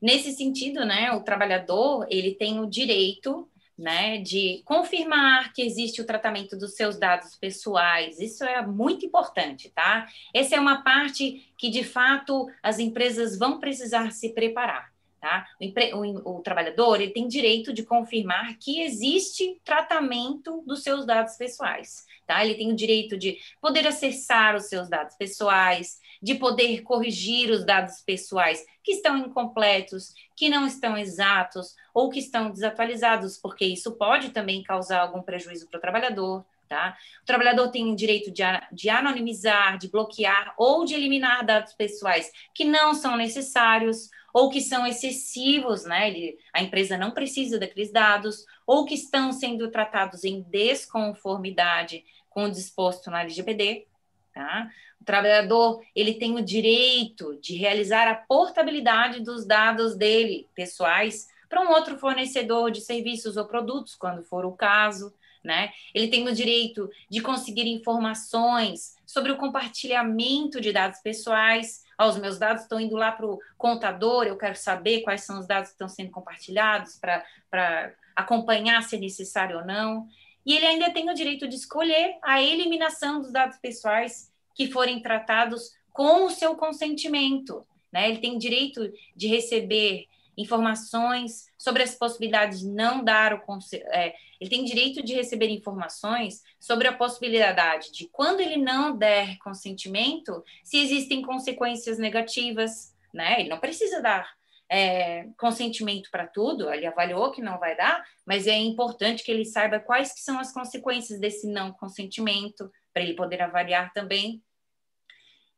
S3: Nesse sentido, né, o trabalhador ele tem o direito né, de confirmar que existe o tratamento dos seus dados pessoais. Isso é muito importante, tá? Essa é uma parte que, de fato, as empresas vão precisar se preparar. Tá? O, o, o, trabalhador ele tem direito de confirmar que existe tratamento dos seus dados pessoais. Tá? Ele tem o direito de poder acessar os seus dados pessoais, de poder corrigir os dados pessoais que estão incompletos, que não estão exatos ou que estão desatualizados, porque isso pode também causar algum prejuízo para o trabalhador. Tá? O trabalhador tem direito de, de anonimizar, de bloquear ou de eliminar dados pessoais que não são necessários ou que são excessivos, né? Ele, a empresa não precisa daqueles dados, ou que estão sendo tratados em desconformidade com o disposto na LGPD, tá? O trabalhador, ele tem o direito de realizar a portabilidade dos dados dele, pessoais, para um outro fornecedor de serviços ou produtos, quando for o caso, né? Ele tem o direito de conseguir informações sobre o compartilhamento de dados pessoais. Os meus dados estão indo lá para o contador, eu quero saber quais são os dados que estão sendo compartilhados para acompanhar se é necessário ou não. E ele ainda tem o direito de escolher a eliminação dos dados pessoais que forem tratados com o seu consentimento. Né? Ele tem direito de receber informações sobre as possibilidades de não dar o é, ele tem direito de receber informações sobre a possibilidade de quando ele não der consentimento, se existem consequências negativas, né? Ele não precisa dar é, consentimento para tudo, ele avaliou que não vai dar, mas é importante que ele saiba quais que são as consequências desse não consentimento, para ele poder avaliar também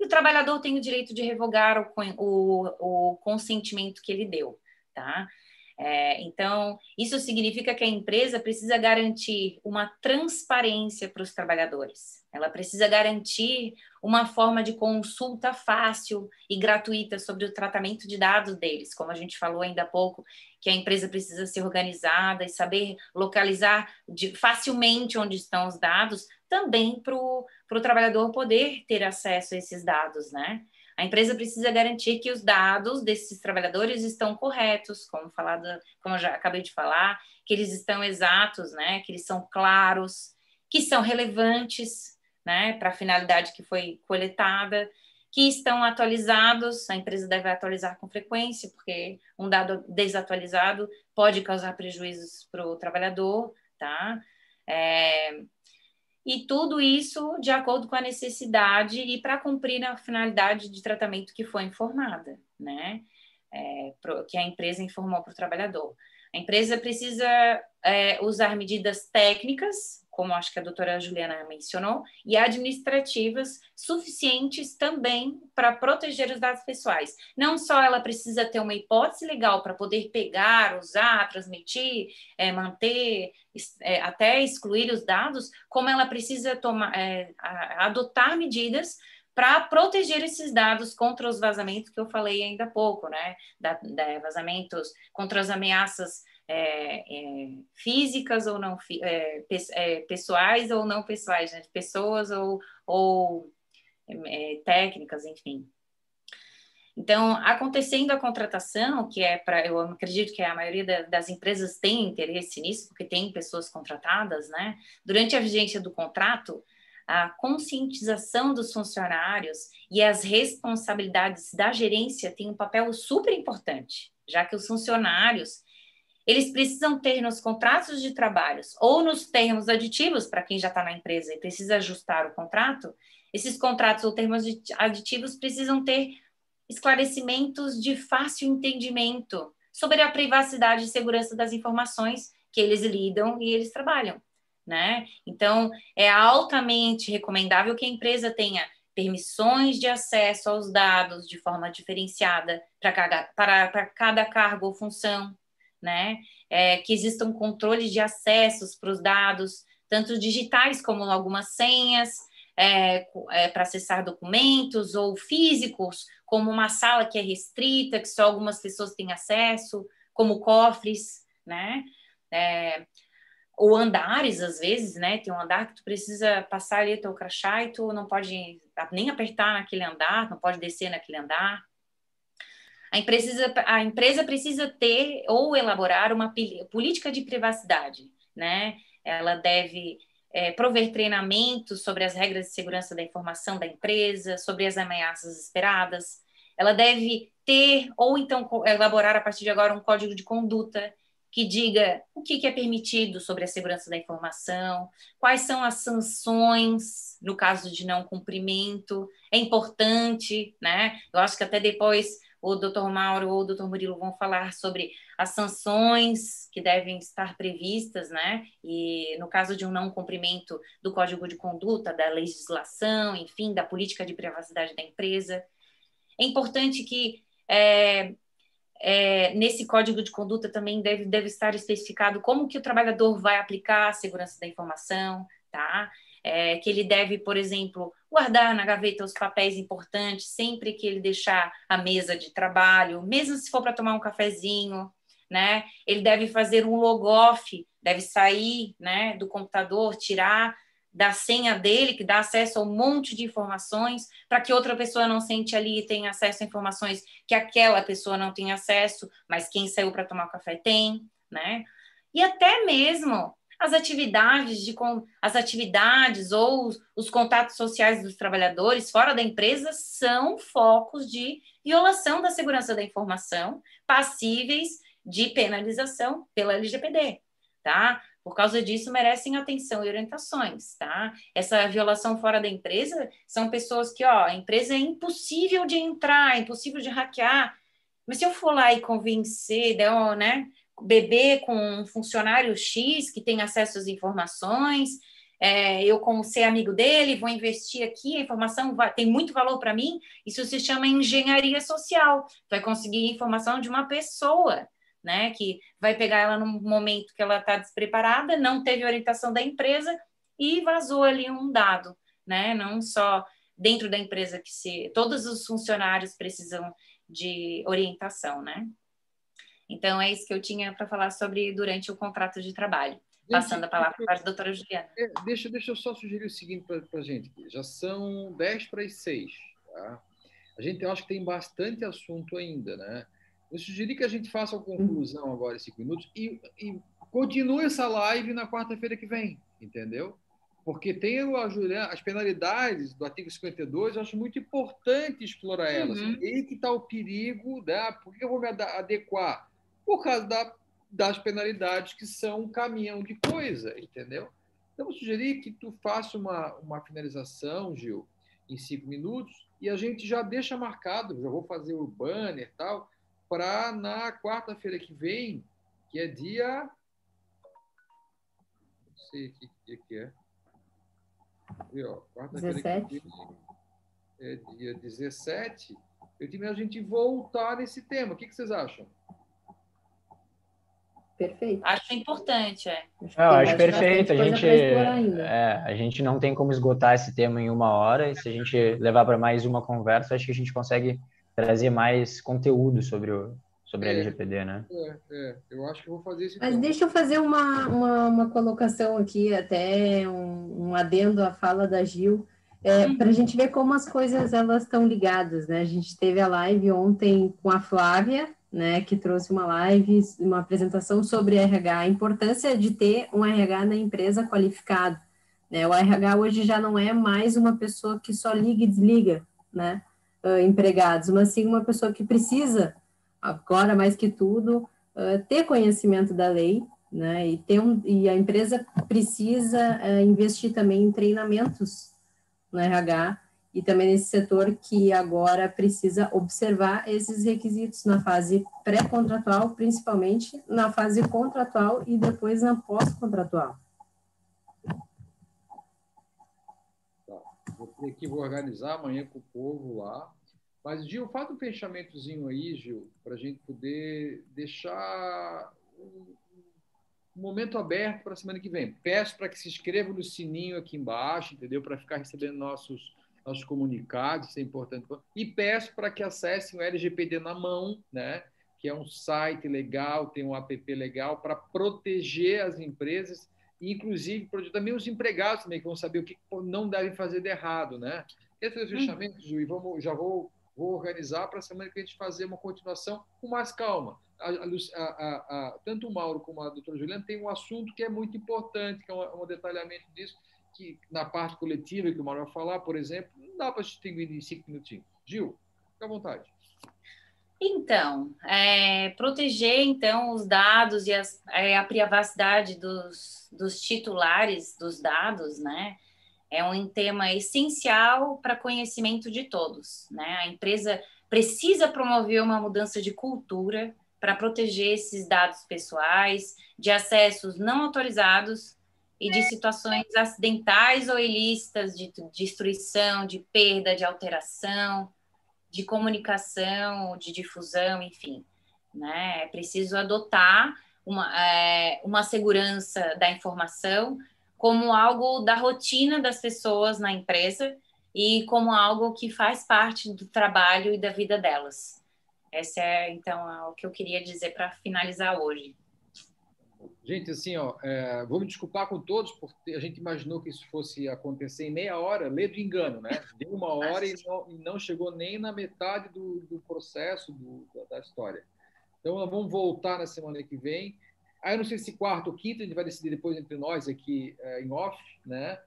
S3: e o trabalhador tem o direito de revogar o, o, o consentimento que ele deu, tá? É, então, isso significa que a empresa precisa garantir uma transparência para os trabalhadores. Ela precisa garantir uma forma de consulta fácil e gratuita sobre o tratamento de dados deles, como a gente falou ainda há pouco, que a empresa precisa ser organizada e saber localizar de, facilmente onde estão os dados, também para o trabalhador poder ter acesso a esses dados, né? A empresa precisa garantir que os dados desses trabalhadores estão corretos, como falado, como eu já acabei de falar, que eles estão exatos, né? Que eles são claros, que são relevantes, né? Para a finalidade que foi coletada, que estão atualizados. A empresa deve atualizar com frequência, porque um dado desatualizado pode causar prejuízos para o trabalhador, tá? É, e tudo isso de acordo com a necessidade e para cumprir a finalidade de tratamento que foi informada, né? É, pro, que a empresa informou para o trabalhador. A empresa precisa é, usar medidas técnicas como acho que a doutora Juliana mencionou, e administrativas suficientes também para proteger os dados pessoais. Não só ela precisa ter uma hipótese legal para poder pegar, usar, transmitir, é, manter, é, até excluir os dados, como ela precisa tomar, é, adotar medidas para proteger esses dados contra os vazamentos que eu falei ainda há pouco, né? Da, da vazamentos contra as ameaças é, é, físicas ou não é, é, pessoais ou não pessoais, né? pessoas ou, ou é, técnicas, enfim. Então, acontecendo a contratação, que é para, eu acredito que a maioria da, das empresas tem interesse nisso, porque tem pessoas contratadas, né? Durante a vigência do contrato, a conscientização dos funcionários e as responsabilidades da gerência têm um papel super importante, já que os funcionários eles precisam ter nos contratos de trabalhos ou nos termos aditivos para quem já está na empresa e precisa ajustar o contrato, esses contratos ou termos aditivos precisam ter esclarecimentos de fácil entendimento sobre a privacidade e segurança das informações que eles lidam e eles trabalham, né? Então, é altamente recomendável que a empresa tenha permissões de acesso aos dados de forma diferenciada para cada, para, para cada cargo ou função, né? É, que existam controles de acessos para os dados, tanto digitais como algumas senhas, é, é, para acessar documentos, ou físicos, como uma sala que é restrita, que só algumas pessoas têm acesso, como cofres, né? É, ou andares, às vezes, né? Tem um andar que tu precisa passar ali teu crachá e tu não pode nem apertar naquele andar, não pode descer naquele andar. A empresa, a empresa precisa ter ou elaborar uma política de privacidade, né? Ela deve é, prover treinamento sobre as regras de segurança da informação da empresa, sobre as ameaças esperadas. Ela deve ter ou então elaborar a partir de agora um código de conduta que diga o que, é permitido sobre a segurança da informação, quais são as sanções no caso de não cumprimento. É importante, né? Eu acho que até depois o doutor Mauro ou o doutor Murilo vão falar sobre as sanções que devem estar previstas, né? E no caso de um não cumprimento do código de conduta, da legislação, enfim, da política de privacidade da empresa. É importante que é, é, nesse código de conduta também deve, deve estar especificado como que o trabalhador vai aplicar a segurança da informação, tá? É, que ele deve, por exemplo, guardar na gaveta os papéis importantes sempre que ele deixar a mesa de trabalho, mesmo se for para tomar um cafezinho, né? Ele deve fazer um logoff, deve sair, né, do computador, tirar da senha dele, que dá acesso a um monte de informações, para que outra pessoa não sente ali e tenha acesso a informações que aquela pessoa não tem acesso, mas quem saiu para tomar café tem, né? E até mesmo as atividades de as atividades ou os, os contatos sociais dos trabalhadores fora da empresa são focos de violação da segurança da informação, passíveis de penalização pela LGPD, tá? Por causa disso, merecem atenção e orientações, tá? Essa violação fora da empresa são pessoas que, ó, a empresa é impossível de entrar, é impossível de hackear. Mas se eu for lá e convencer, né, beber com um funcionário X que tem acesso às informações, é, eu, como ser amigo dele, vou investir aqui, a informação vai, tem muito valor para mim, isso se chama engenharia social. Vai conseguir informação de uma pessoa, né? Que vai pegar ela num momento que ela está despreparada, não teve orientação da empresa e vazou ali um dado, né? Não só dentro da empresa que se todos os funcionários precisam de orientação, né? Então, é isso que eu tinha para falar sobre durante o contrato de trabalho. Passando a palavra para a doutora Juliana.
S1: É, deixa, deixa eu só sugerir o seguinte para a gente. Já são 10 para as 6. Tá? A gente acha que tem bastante assunto ainda. Né? Eu sugeri que a gente faça a conclusão agora em 5 minutos e, e continue essa live na quarta-feira que vem. Entendeu? Porque tem a Juliana, as penalidades do artigo 52, eu acho muito importante explorar elas. Uhum. E aí que está o perigo, né? por que eu vou me adequar? Por causa da, das penalidades que são um caminhão de coisa, entendeu? Então, eu sugeri que tu faça uma, uma finalização, Gil, em cinco minutos, e a gente já deixa marcado, já vou fazer o banner e tal, para na quarta-feira que vem, que é dia. Não sei que dia que é.
S2: Quarta-feira que vem
S1: é dia 17. Eu tinha a gente voltar nesse tema. O que, que vocês acham?
S2: Perfeito.
S3: Acho importante, é.
S4: Acho, não, acho perfeito. A gente, é, a gente não tem como esgotar esse tema em uma hora, e se a gente levar para mais uma conversa, acho que a gente consegue trazer mais conteúdo sobre o sobre é, a LGPD, né?
S1: É, é, eu acho que vou fazer isso.
S2: Mas deixa eu fazer uma, uma, uma colocação aqui, até um, um, adendo à fala da Gil, é, uhum. para a gente ver como as coisas elas estão ligadas, né? A gente teve a live ontem com a Flávia, né, que trouxe uma live, uma apresentação sobre RH, a importância de ter um RH na empresa qualificado, Né? O RH hoje já não é mais uma pessoa que só liga e desliga, né? Uh, empregados, mas sim uma pessoa que precisa, agora mais que tudo, uh, ter conhecimento da lei, né? E, ter um, e a empresa precisa uh, investir também em treinamentos no RH e também nesse setor que agora precisa observar esses requisitos na fase pré-contratual, principalmente na fase contratual e depois na pós-contratual.
S1: Vou ter que vou organizar amanhã com o povo lá. Mas, Gil, faz um fechamentozinho aí, Gil, para a gente poder deixar um momento aberto para a semana que vem. Peço para que se inscreva no sininho aqui embaixo, entendeu? Para ficar recebendo nossos, nossos comunicados, isso é importante. E peço para que acessem o LGPD na mão, né? que é um site legal, tem um app legal para proteger as empresas inclusive também os empregados também que vão saber o que não devem fazer de errado, né? Esse é o fechamento, Ju, e vamos, já vou, vou organizar para a semana que a gente fazer uma continuação com mais calma. A, a, a, tanto o Mauro como a doutora Juliana tem um assunto que é muito importante, que é um, um detalhamento disso, que na parte coletiva que o vai falar, por exemplo, não dá para distinguir em cinco minutinhos. Gil, fica à vontade.
S3: Então, é, proteger então os dados e as, é, a privacidade dos, dos titulares dos dados, né? É um tema essencial para conhecimento de todos, né? A empresa precisa promover uma mudança de cultura para proteger esses dados pessoais, de acessos não autorizados e de situações acidentais ou ilícitas de destruição, de perda, de alteração, de comunicação, de difusão, enfim. Né? É preciso adotar uma, é, uma segurança da informação como algo da rotina das pessoas na empresa e como algo que faz parte do trabalho e da vida delas. Essa é, então, é o que eu queria dizer para finalizar hoje.
S1: Gente, assim, ó, é, vou me desculpar com todos, porque a gente imaginou que isso fosse acontecer em meia hora, lê do engano, né? Deu uma hora e não, e não chegou nem na metade do, do processo do, da, história. Então, nós vamos voltar na semana que vem. Aí, eu não sei se quarto ou quinto, a gente vai decidir depois entre nós aqui é, em off, né?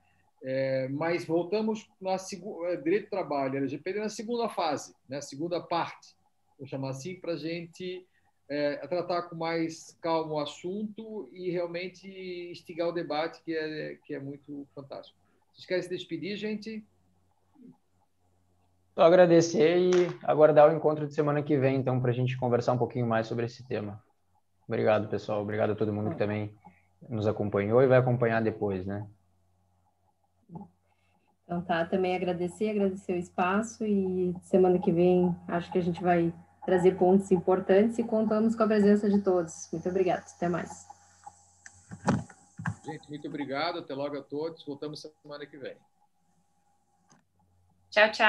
S1: É, mas voltamos na é, direito do trabalho, LGPD, na segunda fase, né? Segunda parte, vou chamar assim, para a gente é, tratar com mais calma o assunto e realmente instigar o debate, que é, que é muito fantástico. Vocês querem se despedir, gente?
S4: Só agradecer e aguardar o encontro de semana que vem, então, para a gente conversar um pouquinho mais sobre esse tema. Obrigado, pessoal. Obrigado a todo mundo que também nos acompanhou e vai acompanhar depois, né?
S2: Então tá, também agradecer, agradecer o espaço e semana que vem acho que a gente vai trazer pontos importantes e contamos com a presença de todos. Muito obrigada. Até mais.
S1: Gente, muito obrigado. Até logo a todos. Voltamos semana que vem.
S3: Tchau, tchau.